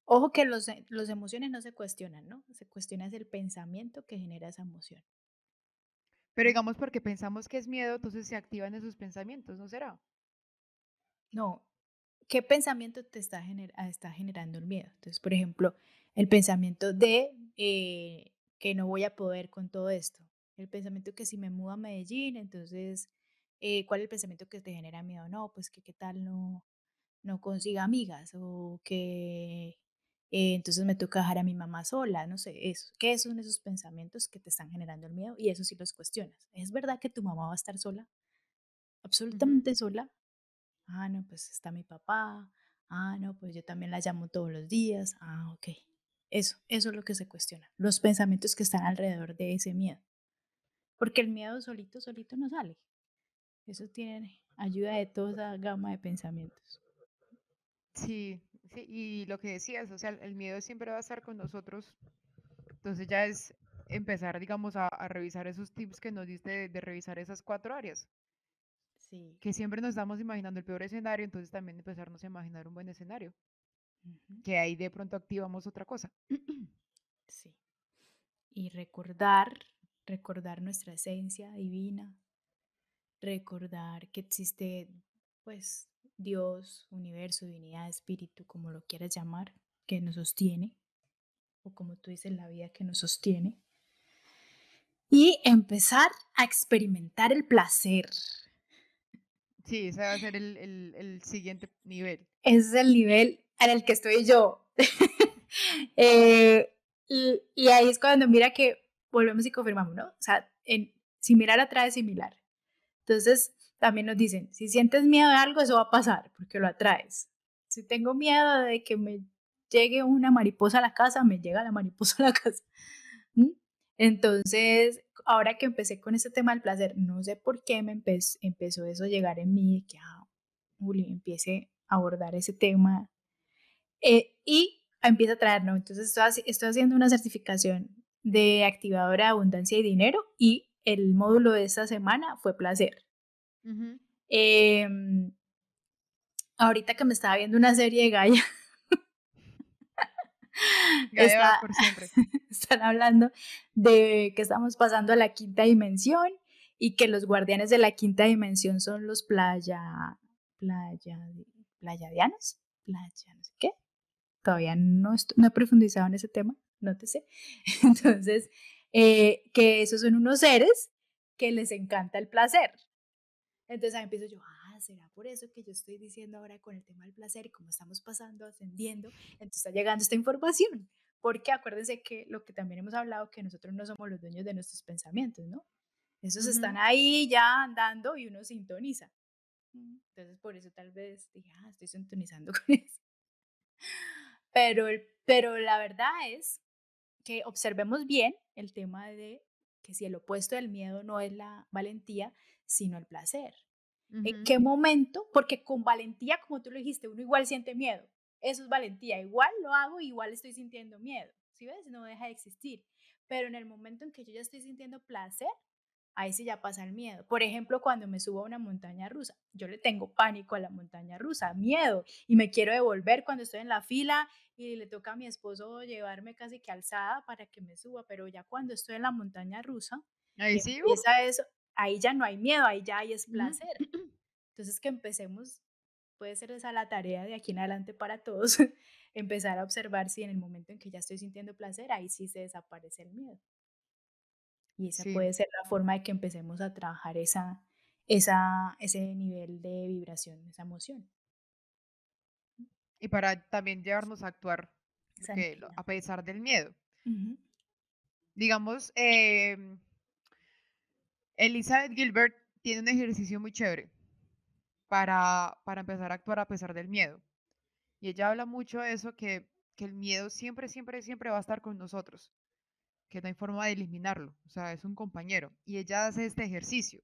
Ojo que los, eh, los emociones no se cuestionan, ¿no? Se cuestiona es el pensamiento que genera esa emoción. Pero digamos porque pensamos que es miedo, entonces se activan esos pensamientos, ¿no será? No, ¿qué pensamiento te está, ah, está generando el miedo? Entonces, por ejemplo, el pensamiento de eh, que no voy a poder con todo esto. El pensamiento que si me mudo a Medellín, entonces, eh, ¿cuál es el pensamiento que te genera miedo? No, pues que qué tal no, no consiga amigas o que eh, entonces me toca dejar a mi mamá sola, no sé, eso. ¿Qué son esos pensamientos que te están generando el miedo? Y eso sí los cuestionas. ¿Es verdad que tu mamá va a estar sola? Absolutamente sola. Ah, no, pues está mi papá. Ah, no, pues yo también la llamo todos los días. Ah, ok. Eso, eso es lo que se cuestiona. Los pensamientos que están alrededor de ese miedo. Porque el miedo solito, solito no sale. Eso tiene ayuda de toda esa gama de pensamientos. Sí, sí, y lo que decías, o sea, el miedo siempre va a estar con nosotros. Entonces ya es empezar, digamos, a, revisar esos tips que nos diste de revisar esas cuatro áreas. Que siempre nos estamos imaginando el peor escenario, entonces también empezarnos a imaginar un buen escenario. Que ahí de pronto activamos otra cosa. sí. Y recordar, recordar nuestra esencia divina, recordar que existe, pues, Dios, universo, divinidad, espíritu, como lo quieras llamar, que nos sostiene, o como tú dices, la vida que nos sostiene. Y empezar a experimentar el placer, Sí, ese va a ser el, el, siguiente nivel. Ese es el nivel en el que estoy yo. Eh, y, ahí es cuando mira que volvemos y confirmamos, ¿no? O sea, en, similar atrae similar. Entonces, también nos dicen, si sientes miedo de algo, eso va a pasar, porque lo atraes. Si tengo miedo de que me llegue una mariposa a la casa, me llega la mariposa a la casa. Entonces, ahora que empecé con este tema del placer, no sé por qué me empezó eso a llegar en mí, que ah, Juli empiece a abordar ese tema eh, y empieza a traer, ¿no? Entonces estoy, haciendo una certificación de activadora de abundancia y dinero y el módulo de esta semana fue placer. Em, ahorita que me estaba viendo una serie de Gaia, por siempre. Están hablando de que estamos pasando a la quinta dimensión y que los guardianes de la quinta dimensión son los playa, playa, playadianos, playa, no sé qué. Todavía no, no he profundizado en ese tema, nótese. Entonces, eh, que esos son unos seres que les encanta el placer. Entonces ahí empiezo yo, será por eso que yo estoy diciendo ahora con el tema del placer y como estamos pasando, ascendiendo, entonces está llegando esta información. Porque acuérdense que lo que también hemos hablado, que nosotros no somos los dueños de nuestros pensamientos, ¿no? Esos están ahí ya andando y uno sintoniza. Entonces por eso tal vez dije, ah, estoy sintonizando con eso. Pero, pero la verdad es que observemos bien el tema de que si el opuesto del miedo no es la valentía, sino el placer. ¿En qué momento? Porque con valentía, como tú lo dijiste, uno igual siente miedo. Eso es valentía. Igual lo hago, igual estoy sintiendo miedo. ¿Sí ves? No deja de existir. Pero en el momento en que yo ya estoy sintiendo placer, ahí sí ya pasa el miedo. Por ejemplo, cuando me subo a una montaña rusa, yo le tengo pánico a la montaña rusa, miedo, y me quiero devolver cuando estoy en la fila y le toca a mi esposo llevarme casi que alzada para que me suba, pero ya cuando estoy en la montaña rusa, ahí sí, empieza eso, ahí ya no hay miedo, ahí ya hay es placer. Entonces que empecemos, puede ser esa la tarea de aquí en adelante para todos, empezar a observar si en el momento en que ya estoy sintiendo placer, ahí sí se desaparece el miedo. Y esa puede ser la forma de que empecemos a trabajar esa, esa, ese nivel de vibración, esa emoción. Y para también llevarnos a actuar a pesar del miedo. Digamos, em, Elizabeth Gilbert tiene un ejercicio muy chévere para, para empezar a actuar a pesar del miedo. Y ella habla mucho de eso, que, que el miedo siempre, siempre, siempre va a estar con nosotros, que no hay forma de eliminarlo, o sea, es un compañero. Y ella hace este ejercicio.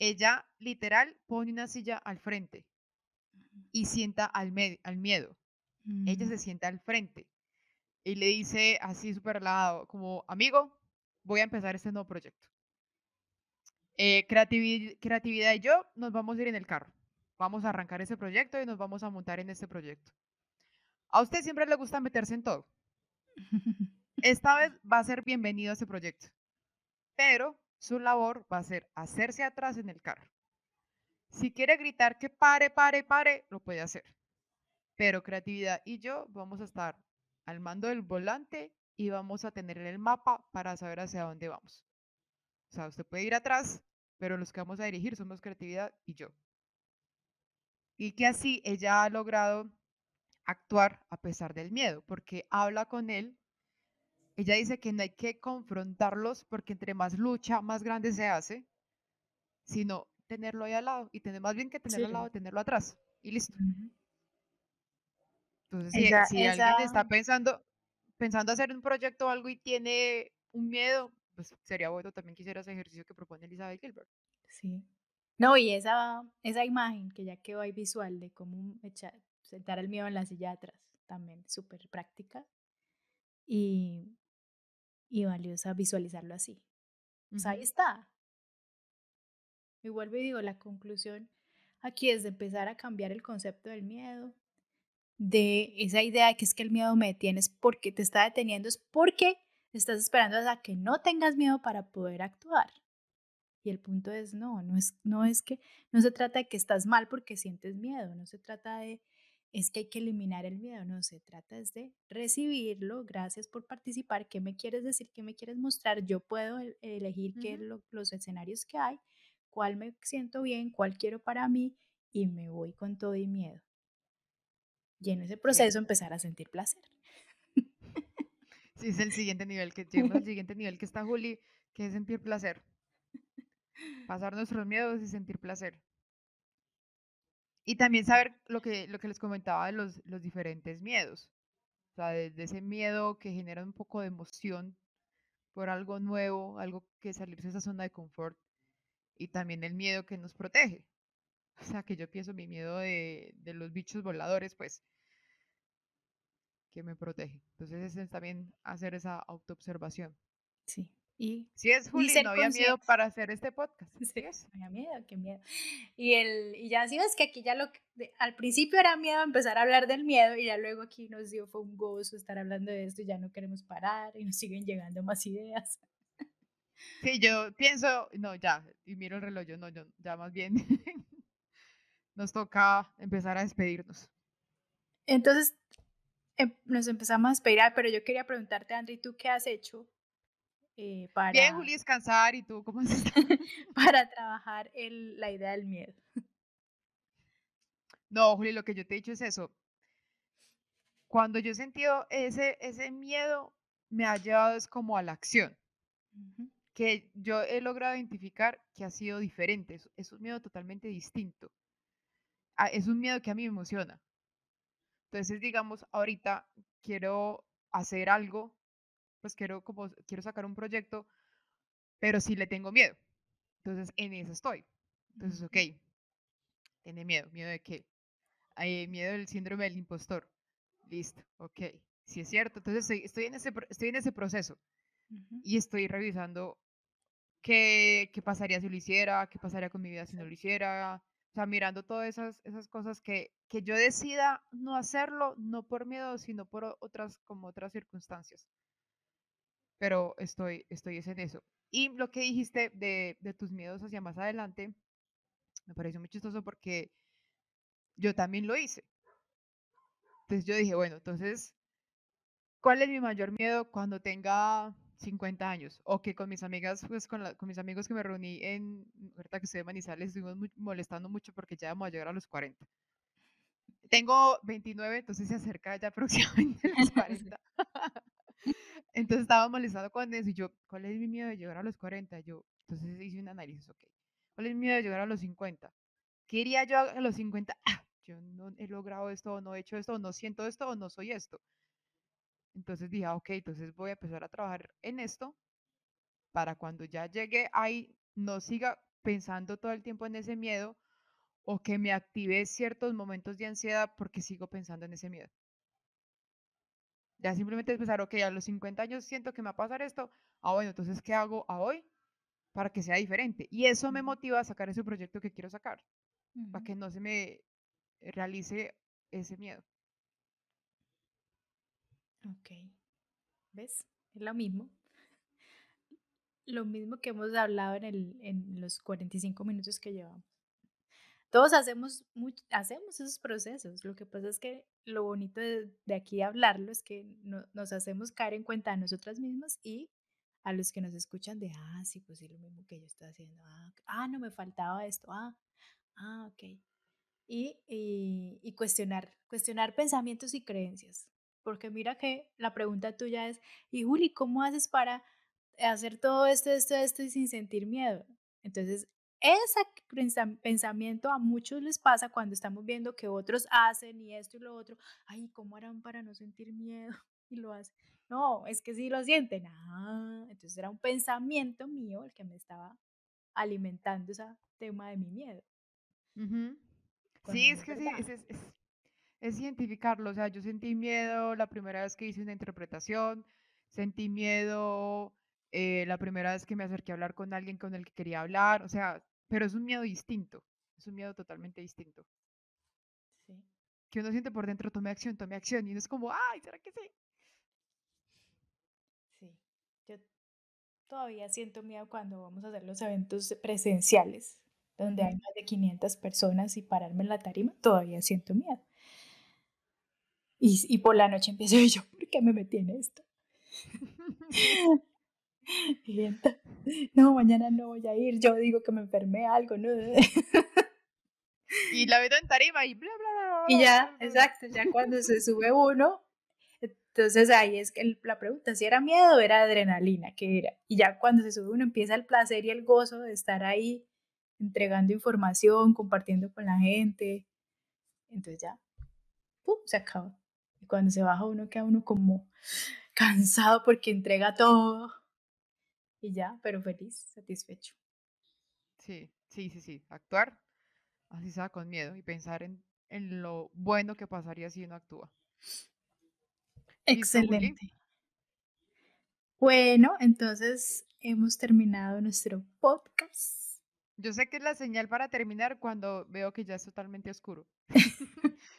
Ella literal pone una silla al frente y sienta al, al miedo. Ella se sienta al frente y le dice así súper lado, como, amigo, voy a empezar este nuevo proyecto. Eh, creatividad y yo nos vamos a ir en el carro. Vamos a arrancar ese proyecto y nos vamos a montar en este proyecto. A usted siempre le gusta meterse en todo. Esta vez va a ser bienvenido a ese proyecto. Pero su labor va a ser hacerse atrás en el carro. Si quiere gritar que pare, pare, pare, lo puede hacer. Pero creatividad y yo vamos a estar al mando del volante y vamos a tener el mapa para saber hacia dónde vamos. O sea, usted puede ir atrás, pero los que vamos a dirigir somos creatividad y yo. Y que así ella ha logrado actuar a pesar del miedo, porque habla con él. Ella dice que no hay que confrontarlos porque entre más lucha, más grande se hace, sino tenerlo ahí al lado y tener más bien que tenerlo al lado, tenerlo atrás y listo. Entonces, si, alguien está pensando, pensando hacer un proyecto o algo y tiene un miedo, pues sería bueno también quisiera ese ejercicio que propone Elizabeth Gilbert. Sí. No, y esa, esa imagen que ya quedó ahí visual de cómo echar, sentar el miedo en la silla atrás, también súper práctica y, y valiosa visualizarlo así. Pues ahí está. Y vuelvo y digo, la conclusión aquí es de empezar a cambiar el concepto del miedo, de esa idea de que es que el miedo me detiene es porque te está deteniendo, es porque estás esperando a que no tengas miedo para poder actuar. Y el punto es, no, no es, no es que, no se trata de que estás mal porque sientes miedo, no se trata de, es que hay que eliminar el miedo, no, se trata es de recibirlo, gracias por participar, ¿qué me quieres decir? ¿Qué me quieres mostrar? Yo puedo elegir qué los escenarios que hay, cuál me siento bien, cuál quiero para mí y me voy con todo y miedo. Y en ese proceso empezar a sentir placer. Sí, es el siguiente nivel que llegamos el siguiente nivel que está Juli, que es sentir placer. Pasar nuestros miedos y sentir placer. Y también saber lo que, lo que les comentaba de los, los diferentes miedos. O sea, desde ese miedo que genera un poco de emoción por algo nuevo, algo que salirse de esa zona de confort. Y también el miedo que nos protege. O sea, que yo pienso mi miedo de, de los bichos voladores, pues que me protege. Entonces es también hacer esa autoobservación. Sí. Y, si es, Juli, no había miedo para hacer este podcast. Sí, es? Había miedo, qué miedo. Y, el, y ya sí ves que aquí ya lo al principio era miedo empezar a hablar del miedo y ya luego aquí nos dio fue un gozo estar hablando de esto y ya no queremos parar y nos siguen llegando más ideas. Sí, yo pienso, no, ya, y miro el reloj, yo no, yo, ya más bien nos toca empezar a despedirnos. Entonces, nos empezamos a despedir, pero yo quería preguntarte, Andri, ¿tú qué has hecho eh, para... Bien, Juli, descansar, ¿y tú cómo estás? para trabajar el, la idea del miedo. No, Juli, lo que yo te he dicho es eso. Cuando yo he sentido ese, ese miedo, me ha llevado es como a la acción. Que yo he logrado identificar que ha sido diferente. Es, es un miedo totalmente distinto. Ah, es un miedo que a mí me emociona. Entonces, digamos, ahorita quiero hacer algo, pues quiero como quiero sacar un proyecto, pero sí le tengo miedo. Entonces, en eso estoy. Entonces, ok, tiene miedo. ¿Miedo de qué? Hay miedo del síndrome del impostor. Listo, ok. Si es cierto. Entonces, estoy, en, ese, estoy en ese proceso y estoy revisando qué, qué pasaría si lo hiciera, qué pasaría con mi vida si no lo hiciera, o sea, mirando todas esas, esas cosas que, que yo decida no hacerlo, no por miedo, sino por otras, como otras circunstancias. Pero estoy, estoy en eso. Y lo que dijiste de, de tus miedos hacia más adelante, me pareció muy chistoso porque yo también lo hice. Entonces yo dije, bueno, entonces, ¿cuál es mi mayor miedo cuando tenga 50 años, o que con mis amigas, pues con, con mis amigos que me reuní en, ahorita que estoy de Manizales, estuvimos molestando mucho porque ya vamos a llegar a los 40. tengo 29, entonces se acerca ya próximamente los 40. entonces estaba molestado con eso y yo, ¿cuál es mi miedo de llegar a los 40? Yo, entonces hice un análisis, ok. ¿Cuál es mi miedo de llegar a los 50? ¿Qué iría yo a los 50? Ah, yo no he logrado esto, o no he hecho esto, o no siento esto, o no soy esto. Entonces dije, ah, ok, entonces voy a empezar a trabajar en esto para cuando ya llegue ahí, no siga pensando todo el tiempo en ese miedo o que me active ciertos momentos de ansiedad porque sigo pensando en ese miedo. Ya simplemente es pensar, ok, a los 50 años siento que me va a pasar esto, ah, bueno, entonces, ¿qué hago a hoy para que sea diferente? Y eso me motiva a sacar ese proyecto que quiero sacar, para que no se me realice ese miedo. Ok. ¿Ves? Es lo mismo. Lo mismo que hemos hablado en, el, en los 45 minutos que llevamos. Todos hacemos, hacemos esos procesos. Lo que pasa es que lo bonito de, aquí hablarlo es que nos hacemos caer en cuenta a nosotras mismas y a los que nos escuchan de, ah, sí, pues sí, lo mismo que yo estoy haciendo. Ah, ah no, me faltaba esto. Ah, ah, ok. Y, y, y cuestionar, cuestionar pensamientos y creencias. Porque mira que la pregunta tuya es, y Juli, ¿cómo haces para hacer todo esto, esto, esto y sin sentir miedo? Entonces, ese pensamiento a muchos les pasa cuando estamos viendo que otros hacen y esto y lo otro. Ay, ¿cómo harán para no sentir miedo? Y lo hacen. No, es que sí lo sienten. Ah, entonces era un pensamiento mío el que me estaba alimentando ese tema de mi miedo. Sí, es que sí, es, es identificarlo. O sea, yo sentí miedo la primera vez que hice una interpretación, sentí miedo eh, la primera vez que me acerqué a hablar con alguien con el que quería hablar, o sea, pero es un miedo distinto, es un miedo totalmente distinto. Sí. Que uno siente por dentro, tome acción, tome acción, y uno es como, ay, ¿será que sí? Sí, yo todavía siento miedo cuando vamos a hacer los eventos presenciales, donde hay más de 500 personas y pararme en la tarima, todavía siento miedo. Y, por la noche empiezo yo, ¿por qué me metí en esto? no, mañana no voy a ir, yo digo que me enfermé algo, ¿no? y la veo en tarima y bla, bla, bla. Y ya, exacto, ya cuando se sube uno, entonces ahí es que la pregunta, si era miedo o era adrenalina, ¿qué era? Y ya cuando se sube uno empieza el placer y el gozo de estar ahí entregando información, compartiendo con la gente. Entonces ya, ¡pum!, se acaba. Y cuando se baja uno queda uno como cansado porque entrega todo. Y ya, pero feliz, satisfecho. Sí, sí, sí, sí. Actuar así sea con miedo y pensar en, en lo bueno que pasaría si uno actúa. Excelente. Bueno, entonces hemos terminado nuestro podcast. Yo sé que es la señal para terminar cuando veo que ya es totalmente oscuro.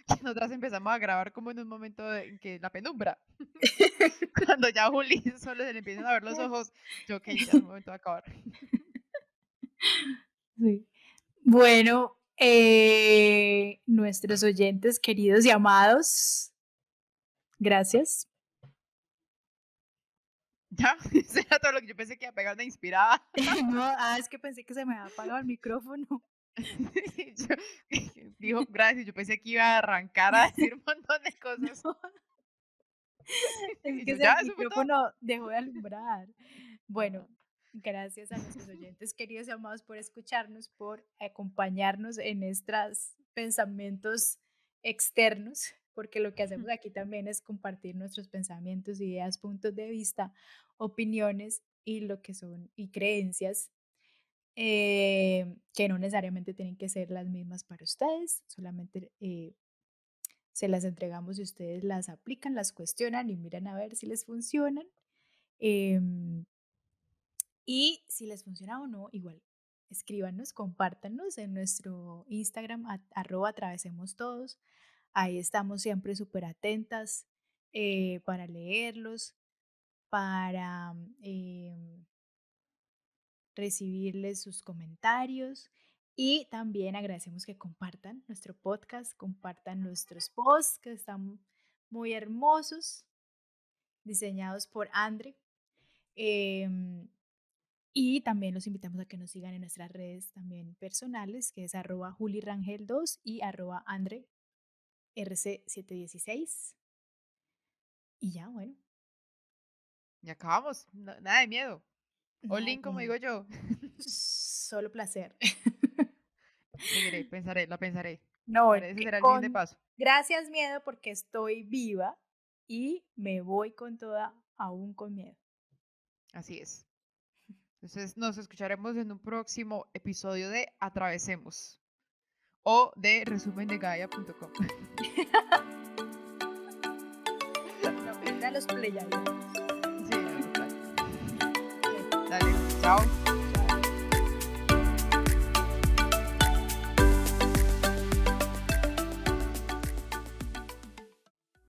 nosotras empezamos a grabar como en un momento en que la penumbra. Cuando ya Juli solo se le empiezan a ver los ojos, yo que ya es el momento de acabar. Sí. Bueno, eh, nuestros oyentes queridos y amados, gracias. Ya, eso era todo lo que yo pensé que iba a pegar una inspirada. no, ah, es que pensé que se me había apagado el micrófono. dijo gracias, yo pensé que iba a arrancar a decir un montón de cosas. Es que el micrófono dejó de alumbrar. Bueno, gracias a nuestros oyentes queridos y amados por escucharnos, por acompañarnos en estos pensamientos externos, porque lo que hacemos aquí también es compartir nuestros pensamientos, ideas, puntos de vista, opiniones y lo que son y creencias eh, que no necesariamente tienen que ser las mismas para ustedes, solamente eh, se las entregamos y ustedes las aplican, las cuestionan y miran a ver si les funcionan. Em, y si les funciona o no, igual escríbanos, compártanos en nuestro Instagram, arroba atravesemos todos. Ahí estamos siempre súper atentas eh, para leerlos, para em, recibirles sus comentarios y también agradecemos que compartan nuestro podcast, compartan nuestros posts que están muy hermosos, diseñados por Andre. Em, y también los invitamos a que nos sigan en nuestras redes también personales, que es arroba julirangel2 y arroba andre RC716. Y ya, bueno. Y acabamos. nada de miedo. Olin, como digo yo. Solo placer. pensaré, la pensaré. No, ese será el siguiente paso. Gracias, miedo, porque estoy viva y me voy con toda, aún con miedo. Así es. Entonces nos escucharemos en un próximo episodio de Atravesemos o de resumendegaya.com. no, los play Sí, Dale, chao.